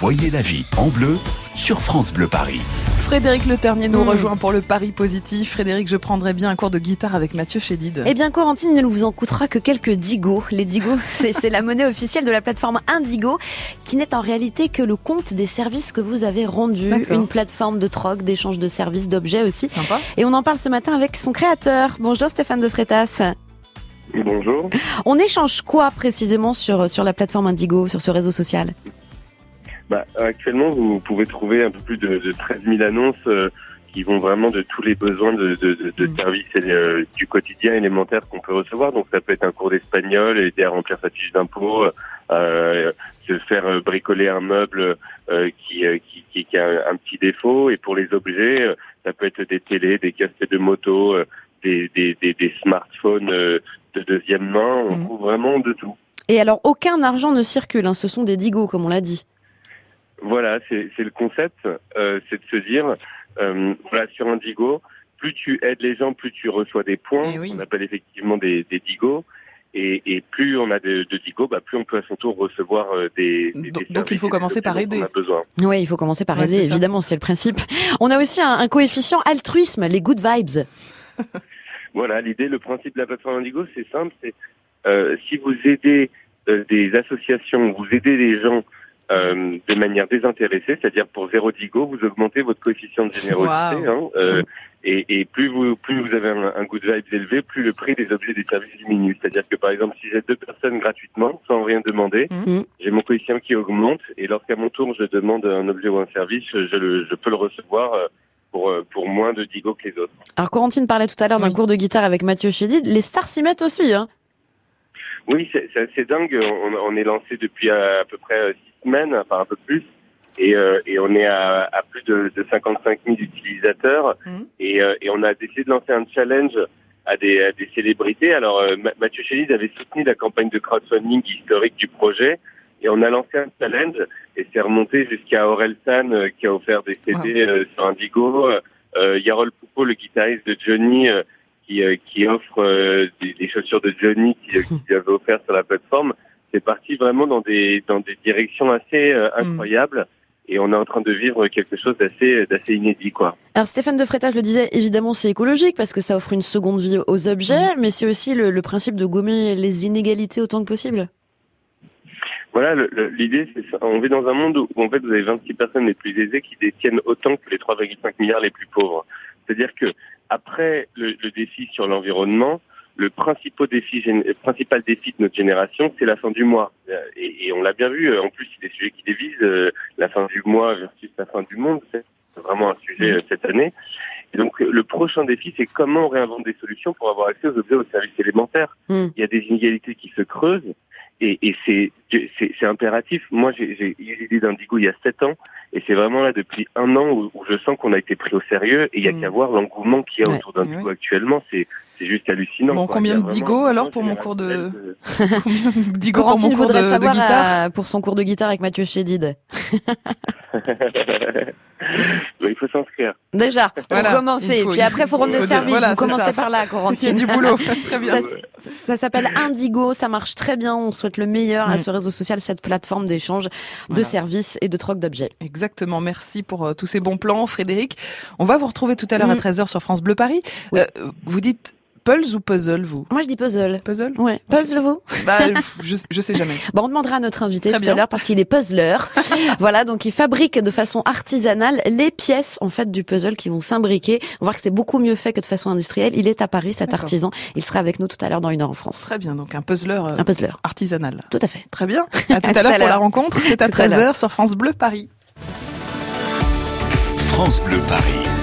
Voyez la vie en bleu sur France Bleu Paris. Frédéric Le Ternier nous Hmm. rejoint pour le pari positif. Frédéric, je prendrais bien un cours de guitare avec Mathieu Chédid. Eh bien, Corentine, il ne vous en coûtera que quelques digos. Les digos, c'est la monnaie officielle de la plateforme Indigo, qui n'est en réalité que le compte des services que vous avez rendus. Une plateforme de troc, d'échange de services, d'objets aussi. Sympa. Et on en parle ce matin avec son créateur. Bonjour Stéphane de Frétas. Bonjour. On échange quoi précisément sur, sur la plateforme Indigo, sur ce réseau social? Bah, actuellement, vous pouvez trouver un peu plus de, de 13 000 annonces euh, qui vont vraiment de tous les besoins de, de, de, de Mm. services euh, du quotidien élémentaire qu'on peut recevoir. Donc, ça peut être un cours d'espagnol, aider à remplir sa fiche d'impôt, euh, se faire euh, bricoler un meuble euh, qui, euh, qui, qui, qui a un, un petit défaut. Et pour les objets, euh, ça peut être des télés, des casques de moto, euh, des, des, des, des smartphones euh, de deuxième main. On Mm. trouve vraiment de tout. Et alors, aucun argent ne circule, hein, ce sont des digos, comme on l'a dit. Voilà, c'est c'est le concept, euh, c'est de se dire, euh, voilà, sur Indigo, plus tu aides les gens, plus tu reçois des points, Eh oui. on appelle effectivement des, des digos, et, et plus on a de, de digos, bah, plus on peut à son tour recevoir euh, des, des, Donc- des donc il faut commencer par aider. On a besoin. Oui, il faut commencer par Ouais, aider, évidemment, c'est le principe. On a aussi un, un coefficient altruisme, les good vibes. Voilà, l'idée, le principe de la plateforme Indigo, c'est simple, c'est euh, si vous aidez euh, des associations, vous aidez les gens euh, de manière désintéressée, c'est-à-dire pour zéro digo, vous augmentez votre coefficient de générosité. Hein, euh, et, et plus vous plus vous avez un, un good vibes élevé, plus le prix des objets et des services diminue. C'est-à-dire que par exemple, si j'aide deux personnes gratuitement, sans rien demander, Mhm. j'ai mon coefficient qui augmente. Et lorsqu'à mon tour, je demande un objet ou un service, je, le, je peux le recevoir euh, pour, euh, pour moins de digo que les autres. Alors, Corentine parlait tout à l'heure d'un Oui. cours de guitare avec Mathieu Chédid. Les stars s'y mettent aussi, hein. Oui, c'est c'est assez dingue. On, on est lancé depuis à, à peu près euh, semaines, enfin un peu plus, et, euh, et on est à, à plus de, de 55 000 utilisateurs. Mhm. Et, euh, et on a décidé de lancer un challenge à des, à des célébrités. Alors euh, Ma- Mathieu Chédid avait soutenu la campagne de crowdfunding historique du projet. Et on a lancé un challenge et c'est remonté jusqu'à Aurel San euh, qui a offert des CD euh, sur Indigo. Euh, Yarol Poupeau, le guitariste de Johnny, euh, qui, euh, qui offre euh, des, des chaussures de Johnny qui, euh, qui avait offert sur la plateforme. C'est parti vraiment dans des dans des directions assez euh, incroyables et on est en train de vivre quelque chose d'assez d'assez inédit quoi. Alors Stéphane de Frétas, je le disais, évidemment c'est écologique parce que ça offre une seconde vie aux objets, mais c'est aussi le, le principe de gommer les inégalités autant que possible. Voilà, l'idée c'est ça. On vit dans un monde où en fait vous avez 26 personnes les plus aisées qui détiennent autant que les 3,5 milliards les plus pauvres. C'est-à-dire que après le, le défi sur l'environnement, le principal défi, principal défi de notre génération, c'est la fin du mois. Euh, Et, et on l'a bien vu. euh, En plus, c'est des sujets qui dévisent. euh, La fin du mois versus la fin du monde, c'est vraiment un sujet euh, cette année. Et donc, le prochain défi, c'est comment on réinvente des solutions pour avoir accès aux objets, aux services élémentaires. Mm. Il y a des inégalités qui se creusent. Et, et c'est impératif. Moi, j'ai eu l'idée d'Indigo il y a sept ans, et c'est vraiment là depuis un an où, où je sens qu'on a été pris au sérieux. Et il y a Mm. qu'à voir l'engouement qu'il y a Ouais. autour d'Indigo actuellement. C'est c'est juste hallucinant. Bon, quoi. combien de digo, alors, pour mon cours de- générationnel Combien de digo pour Corentine mon cours voudrait de, de savoir guitare euh, pour son cours de guitare avec Mathieu Chédid. Bah, il faut s'inscrire. Déjà, pour Voilà, commencer, faut- puis après faut rendre il faut dire- service. voilà, Vous commencez ça. par là, Il y a Corentine. du boulot. Très bien. Ça, ça s'appelle Indigo, ça marche très bien. On souhaite le meilleur à Mm. ce réseau social, cette plateforme d'échange de services et de troc d'objets. Exactement. Merci pour euh, tous ces bons plans, Frédéric. On va vous retrouver tout à l'heure à Mm. 13h sur France Bleu Paris. Oui. Euh, vous dites Pulse ou puzzle, vous? Moi, je dis puzzle. Puzzle? Ouais, puzzle vous? Bah, je, je sais jamais. Bon, on demandera à notre invité Très tout bien. à l'heure parce qu'il est puzzleur. voilà, donc il fabrique de façon artisanale les pièces en fait du puzzle qui vont s'imbriquer. On va voir que c'est beaucoup mieux fait que de façon industrielle. Il est à Paris, cet artisan. Il sera avec nous tout à l'heure dans une heure en France. Très bien. Donc un puzzleur euh, Un puzzleur. artisanal. Tout à fait. Très bien. À tout À l'heure pour la rencontre. C'est à Tout à 13h sur France Bleu Paris. France Bleu Paris.